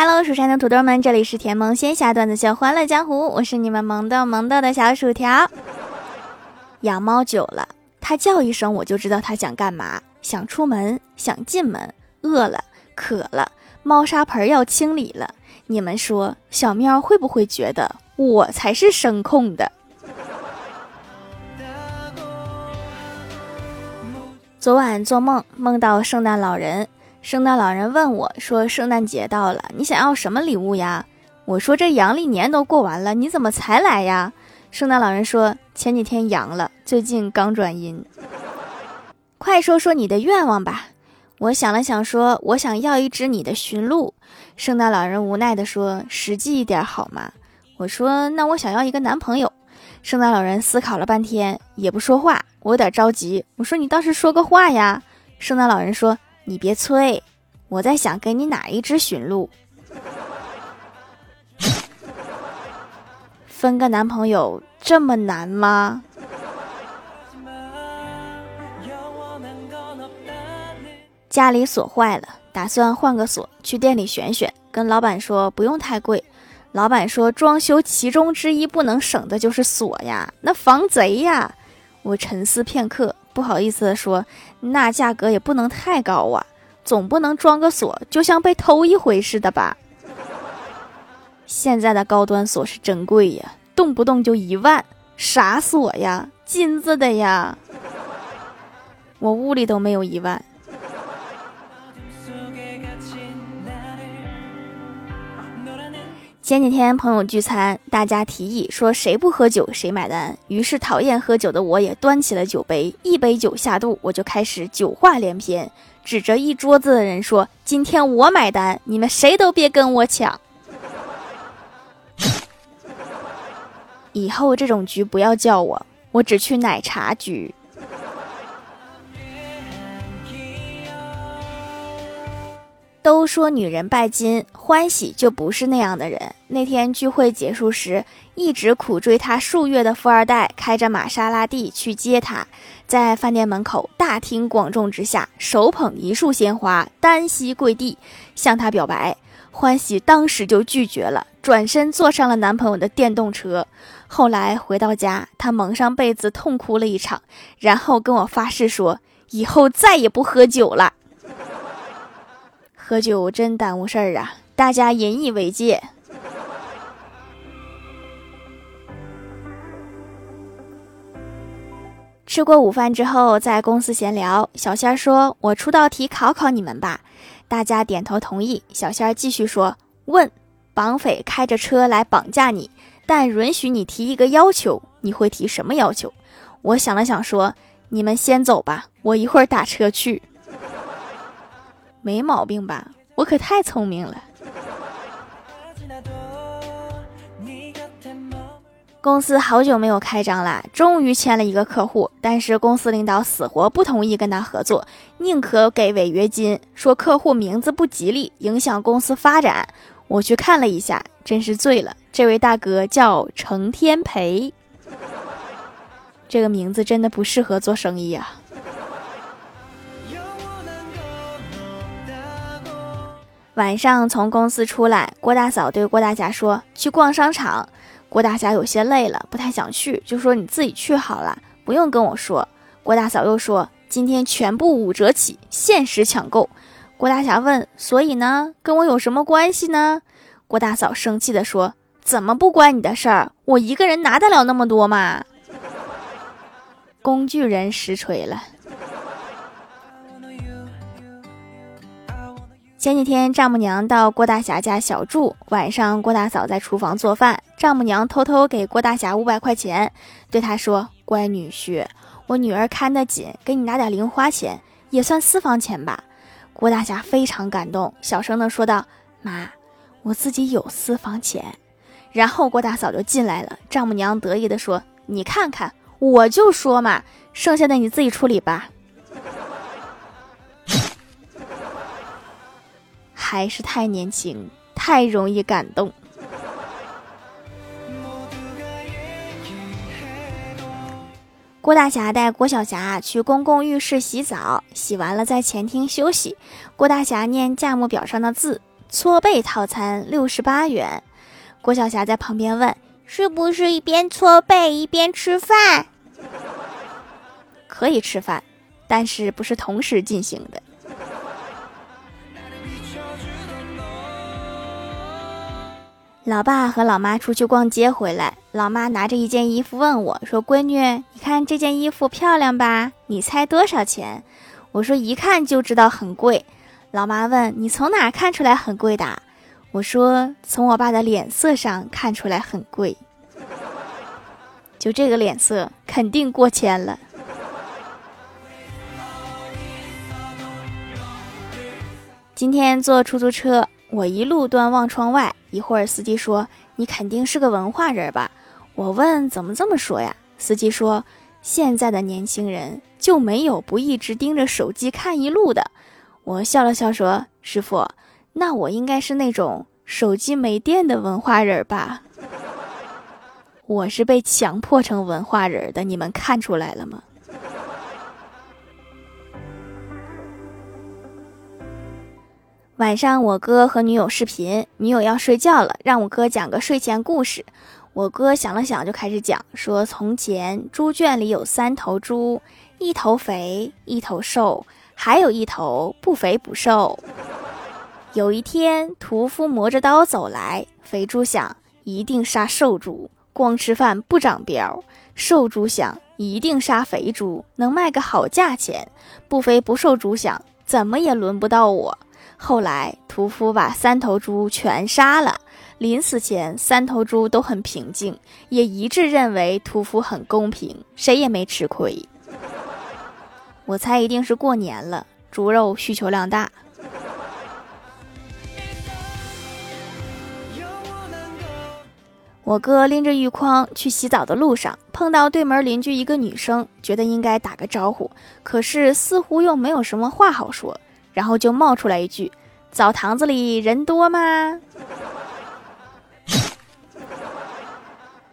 Hello，蜀山的土豆们，这里是甜萌仙侠段子秀《欢乐江湖》，我是你们萌豆萌豆的小薯条。养猫久了，它叫一声我就知道它想干嘛，想出门，想进门，饿了，渴了，猫砂盆要清理了。你们说，小喵会不会觉得我才是声控的？昨晚做梦，梦到圣诞老人。圣诞老人问我说：“圣诞节到了，你想要什么礼物呀？”我说：“这阳历年都过完了，你怎么才来呀？”圣诞老人说：“前几天阳了，最近刚转阴。”快说说你的愿望吧。我想了想说：“我想要一只你的驯鹿。”圣诞老人无奈地说：“实际一点好吗？”我说：“那我想要一个男朋友。”圣诞老人思考了半天，也不说话。我有点着急，我说：“你倒是说个话呀！”圣诞老人说。你别催，我在想给你哪一只驯鹿。分个男朋友这么难吗？家里锁坏了，打算换个锁，去店里选选。跟老板说不用太贵。老板说装修其中之一不能省的就是锁呀，那防贼呀。我沉思片刻。不好意思的说，那价格也不能太高啊，总不能装个锁就像被偷一回似的吧？现在的高端锁是真贵呀，动不动就一万，啥锁呀？金子的呀？我屋里都没有一万。前几天朋友聚餐，大家提议说谁不喝酒谁买单。于是讨厌喝酒的我也端起了酒杯，一杯酒下肚，我就开始酒话连篇，指着一桌子的人说：“今天我买单，你们谁都别跟我抢。”以后这种局不要叫我，我只去奶茶局。都说女人拜金，欢喜就不是那样的人。那天聚会结束时，一直苦追她数月的富二代开着玛莎拉蒂去接她，在饭店门口大庭广众之下，手捧一束鲜花，单膝跪地向她表白。欢喜当时就拒绝了，转身坐上了男朋友的电动车。后来回到家，她蒙上被子痛哭了一场，然后跟我发誓说，以后再也不喝酒了。喝酒真耽误事儿啊！大家引以为戒。吃过午饭之后，在公司闲聊，小仙儿说：“我出道题考考你们吧。”大家点头同意。小仙儿继续说：“问，绑匪开着车来绑架你，但允许你提一个要求，你会提什么要求？”我想了想说：“你们先走吧，我一会儿打车去。”没毛病吧？我可太聪明了。公司好久没有开张了，终于签了一个客户，但是公司领导死活不同意跟他合作，宁可给违约金，说客户名字不吉利，影响公司发展。我去看了一下，真是醉了。这位大哥叫程天培，这个名字真的不适合做生意啊。晚上从公司出来，郭大嫂对郭大侠说：“去逛商场。”郭大侠有些累了，不太想去，就说：“你自己去好了，不用跟我说。”郭大嫂又说：“今天全部五折起，限时抢购。”郭大侠问：“所以呢？跟我有什么关系呢？”郭大嫂生气地说：“怎么不关你的事儿？我一个人拿得了那么多吗？”工具人实锤了。前几天，丈母娘到郭大侠家小住，晚上郭大嫂在厨房做饭，丈母娘偷偷给郭大侠五百块钱，对他说：“乖女婿，我女儿看得紧，给你拿点零花钱，也算私房钱吧。”郭大侠非常感动，小声的说道：“妈，我自己有私房钱。”然后郭大嫂就进来了，丈母娘得意的说：“你看看，我就说嘛，剩下的你自己处理吧。”还是太年轻，太容易感动。郭大侠带郭小霞去公共浴室洗澡，洗完了在前厅休息。郭大侠念价目表上的字，搓背套餐六十八元。郭晓霞在旁边问：“是不是一边搓背一边吃饭？”可以吃饭，但是不是同时进行的。老爸和老妈出去逛街回来，老妈拿着一件衣服问我说：“闺女，你看这件衣服漂亮吧？你猜多少钱？”我说：“一看就知道很贵。”老妈问：“你从哪看出来很贵的？”我说：“从我爸的脸色上看出来很贵。” 就这个脸色，肯定过千了。今天坐出租车，我一路端望窗外。一会儿，司机说：“你肯定是个文化人吧？”我问：“怎么这么说呀？”司机说：“现在的年轻人就没有不一直盯着手机看一路的。”我笑了笑说：“师傅，那我应该是那种手机没电的文化人吧？”我是被强迫成文化人的，你们看出来了吗？晚上，我哥和女友视频，女友要睡觉了，让我哥讲个睡前故事。我哥想了想，就开始讲，说：从前猪圈里有三头猪，一头肥，一头瘦，还有一头不肥不瘦。有一天，屠夫磨着刀走来，肥猪想一定杀瘦猪，光吃饭不长膘；瘦猪想一定杀肥猪，能卖个好价钱；不肥不瘦猪想怎么也轮不到我。后来，屠夫把三头猪全杀了。临死前，三头猪都很平静，也一致认为屠夫很公平，谁也没吃亏。我猜一定是过年了，猪肉需求量大。我哥拎着浴筐去洗澡的路上，碰到对门邻居一个女生，觉得应该打个招呼，可是似乎又没有什么话好说。然后就冒出来一句：“澡堂子里人多吗？”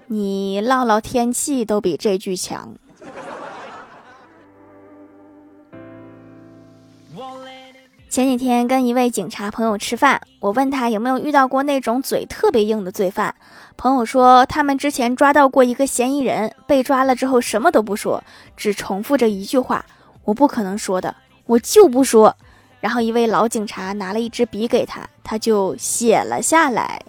你唠唠天气都比这句强。前几天跟一位警察朋友吃饭，我问他有没有遇到过那种嘴特别硬的罪犯。朋友说他们之前抓到过一个嫌疑人，被抓了之后什么都不说，只重复着一句话：“我不可能说的，我就不说。”然后一位老警察拿了一支笔给他，他就写了下来。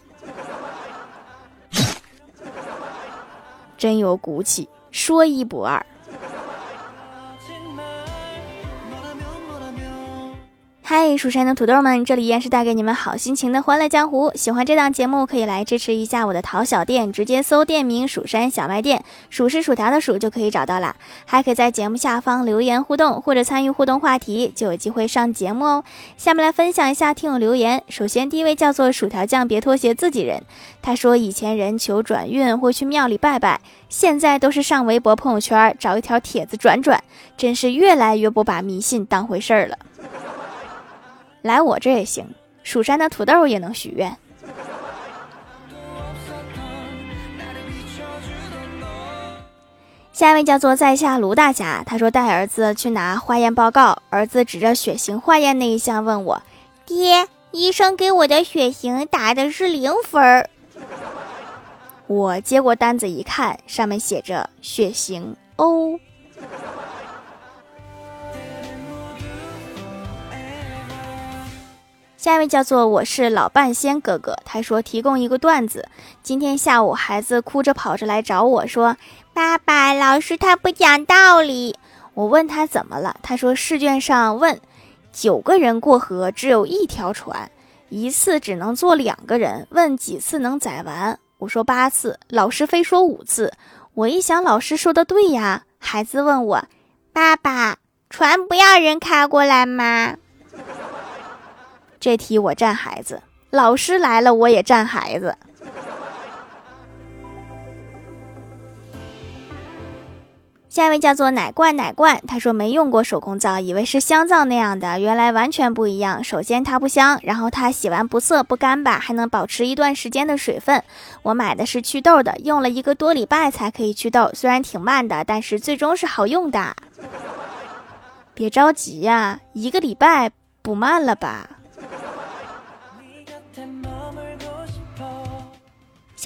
真有骨气，说一不二。嗨，蜀山的土豆们，这里依然是带给你们好心情的欢乐江湖。喜欢这档节目，可以来支持一下我的淘小店，直接搜店名“蜀山小卖店”，数是薯条的数就可以找到啦。还可以在节目下方留言互动，或者参与互动话题，就有机会上节目哦。下面来分享一下听友留言。首先，第一位叫做薯条酱，别拖鞋自己人。他说，以前人求转运会去庙里拜拜，现在都是上微博朋友圈找一条帖子转转，真是越来越不把迷信当回事儿了。来我这也行，蜀山的土豆也能许愿。下一位叫做在下卢大侠，他说带儿子去拿化验报告，儿子指着血型化验那一项问我：“爹，医生给我的血型打的是零分儿。”我接过单子一看，上面写着血型 O。下一位叫做我是老半仙哥哥，他说提供一个段子。今天下午，孩子哭着跑着来找我说：“爸爸，老师他不讲道理。”我问他怎么了，他说试卷上问九个人过河只有一条船，一次只能坐两个人，问几次能载完？我说八次，老师非说五次。我一想，老师说的对呀。孩子问我：“爸爸，船不要人开过来吗？”这题我占孩子，老师来了我也占孩子。下一位叫做奶罐奶罐，他说没用过手工皂，以为是香皂那样的，原来完全不一样。首先它不香，然后它洗完不涩不干巴，还能保持一段时间的水分。我买的是祛痘的，用了一个多礼拜才可以祛痘，虽然挺慢的，但是最终是好用的。别着急呀，一个礼拜不慢了吧？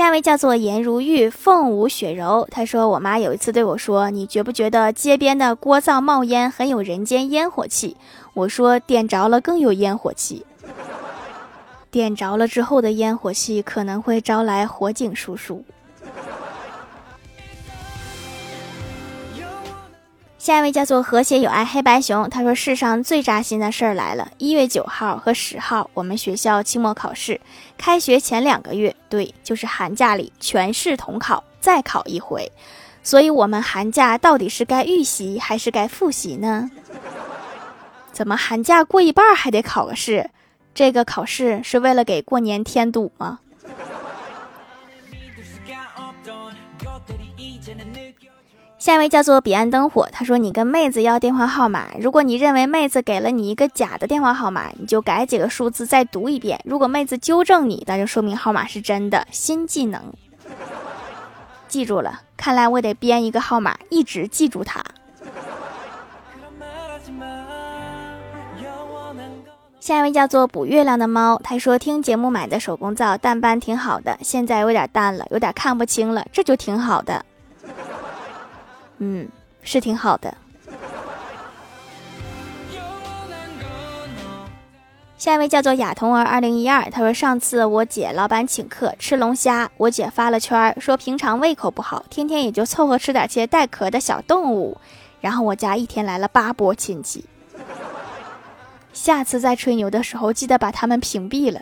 下一位叫做颜如玉，凤舞雪柔。她说：“我妈有一次对我说，你觉不觉得街边的锅灶冒烟很有人间烟火气？”我说：“点着了更有烟火气。点着了之后的烟火气可能会招来火警叔叔。”下一位叫做和谐有爱黑白熊，他说：“世上最扎心的事儿来了！一月九号和十号，我们学校期末考试，开学前两个月，对，就是寒假里全市统考，再考一回。所以，我们寒假到底是该预习还是该复习呢？怎么寒假过一半还得考个试？这个考试是为了给过年添堵吗？”下一位叫做彼岸灯火，他说：“你跟妹子要电话号码，如果你认为妹子给了你一个假的电话号码，你就改几个数字再读一遍。如果妹子纠正你，那就说明号码是真的。新技能，记住了。看来我得编一个号码，一直记住它。”下一位叫做补月亮的猫，他说：“听节目买的手工皂淡斑挺好的，现在有点淡了，有点看不清了，这就挺好的。”嗯，是挺好的。下一位叫做雅童儿二零一二，他说上次我姐老板请客吃龙虾，我姐发了圈说平常胃口不好，天天也就凑合吃点些带壳的小动物。然后我家一天来了八波亲戚，下次再吹牛的时候记得把他们屏蔽了。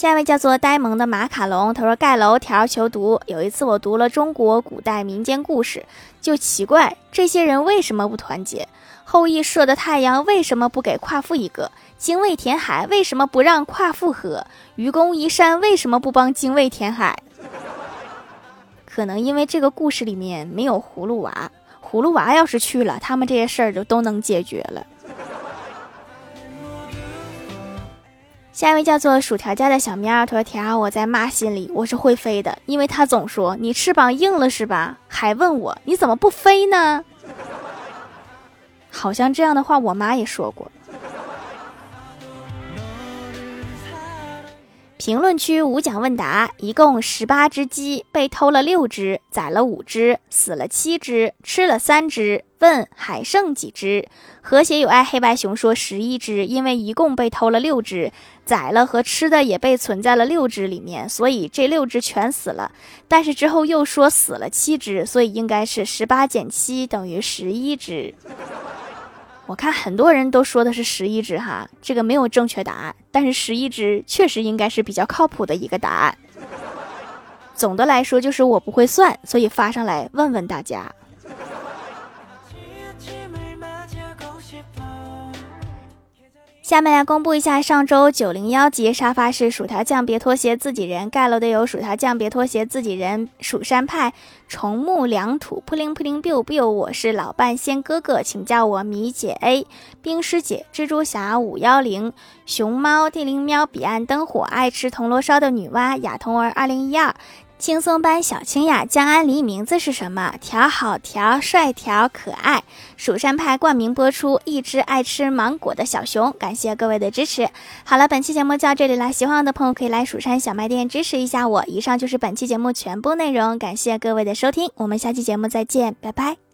下一位叫做呆萌的马卡龙，他说盖楼条求读。有一次我读了中国古代民间故事，就奇怪这些人为什么不团结？后羿射的太阳为什么不给夸父一个？精卫填海为什么不让夸父喝？愚公移山为什么不帮精卫填海？可能因为这个故事里面没有葫芦娃，葫芦娃要是去了，他们这些事儿就都能解决了。下一位叫做薯条家的小喵，他说：“条，我在妈心里我是会飞的，因为他总说你翅膀硬了是吧？还问我你怎么不飞呢？好像这样的话我妈也说过。”评论区无奖问答，一共十八只鸡被偷了六只，宰了五只，死了七只，吃了三只。问还剩几只？和谐有爱黑白熊说十一只，因为一共被偷了六只，宰了和吃的也被存在了六只里面，所以这六只全死了。但是之后又说死了七只，所以应该是十八减七等于十一只。我看很多人都说的是十一只哈，这个没有正确答案，但是十一只确实应该是比较靠谱的一个答案。总的来说就是我不会算，所以发上来问问大家。下面来公布一下上周九零幺级沙发是薯条酱别拖鞋自己人盖楼的有薯条酱别拖鞋自己人蜀山派重木良土扑灵扑灵 biu biu 我是老半仙哥哥，请叫我米姐 A 冰师姐蜘蛛侠五幺零熊猫地灵喵彼岸灯火爱吃铜锣烧的女娲雅童儿二零一二。轻松班小清雅江安离名字是什么？调好调帅调可爱，蜀山派冠名播出。一只爱吃芒果的小熊，感谢各位的支持。好了，本期节目就到这里了，喜欢我的朋友可以来蜀山小卖店支持一下我。以上就是本期节目全部内容，感谢各位的收听，我们下期节目再见，拜拜。